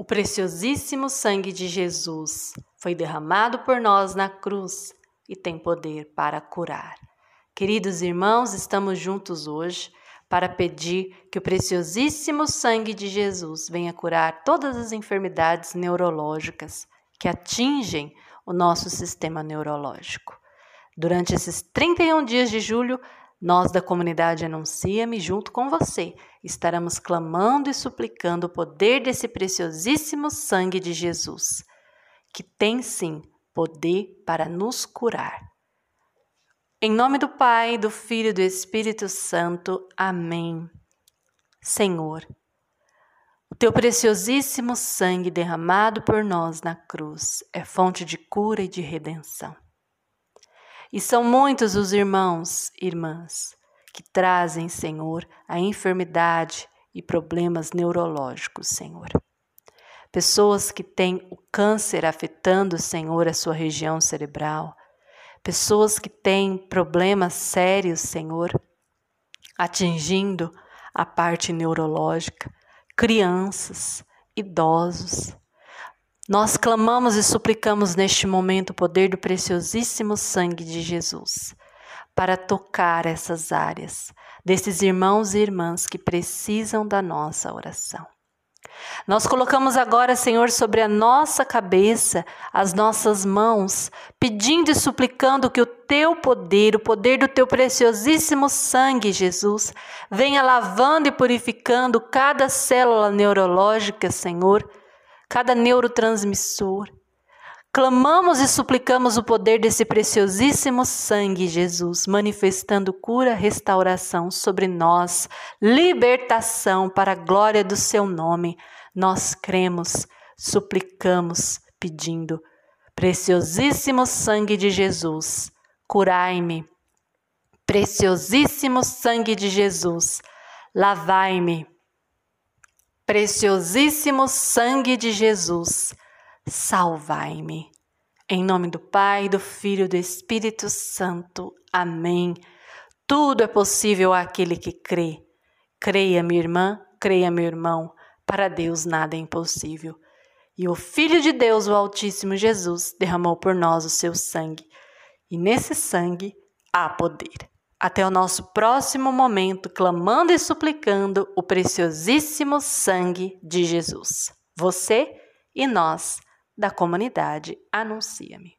O preciosíssimo sangue de Jesus foi derramado por nós na cruz e tem poder para curar. Queridos irmãos, estamos juntos hoje para pedir que o preciosíssimo sangue de Jesus venha curar todas as enfermidades neurológicas que atingem o nosso sistema neurológico. Durante esses 31 dias de julho, nós da comunidade Anuncia-me, junto com você, estaremos clamando e suplicando o poder desse preciosíssimo sangue de Jesus, que tem sim poder para nos curar. Em nome do Pai, do Filho e do Espírito Santo. Amém. Senhor, o teu preciosíssimo sangue derramado por nós na cruz é fonte de cura e de redenção. E são muitos os irmãos e irmãs que trazem, Senhor, a enfermidade e problemas neurológicos, Senhor. Pessoas que têm o câncer afetando, Senhor, a sua região cerebral. Pessoas que têm problemas sérios, Senhor, atingindo a parte neurológica. Crianças, idosos, nós clamamos e suplicamos neste momento o poder do preciosíssimo sangue de Jesus para tocar essas áreas desses irmãos e irmãs que precisam da nossa oração. Nós colocamos agora, Senhor, sobre a nossa cabeça, as nossas mãos, pedindo e suplicando que o teu poder, o poder do teu preciosíssimo sangue, Jesus, venha lavando e purificando cada célula neurológica, Senhor, cada neurotransmissor. Clamamos e suplicamos o poder desse preciosíssimo sangue, Jesus, manifestando cura, restauração sobre nós, libertação para a glória do seu nome. Nós cremos, suplicamos, pedindo. Preciosíssimo sangue de Jesus, curai-me. Preciosíssimo sangue de Jesus, lavai-me Preciosíssimo sangue de Jesus, salvai-me. Em nome do Pai, do Filho e do Espírito Santo. Amém. Tudo é possível àquele que crê. Creia, minha irmã, creia, meu irmão. Para Deus nada é impossível. E o Filho de Deus, o Altíssimo Jesus, derramou por nós o seu sangue. E nesse sangue há poder. Até o nosso próximo momento, clamando e suplicando o preciosíssimo sangue de Jesus. Você e nós, da comunidade, anuncia-me.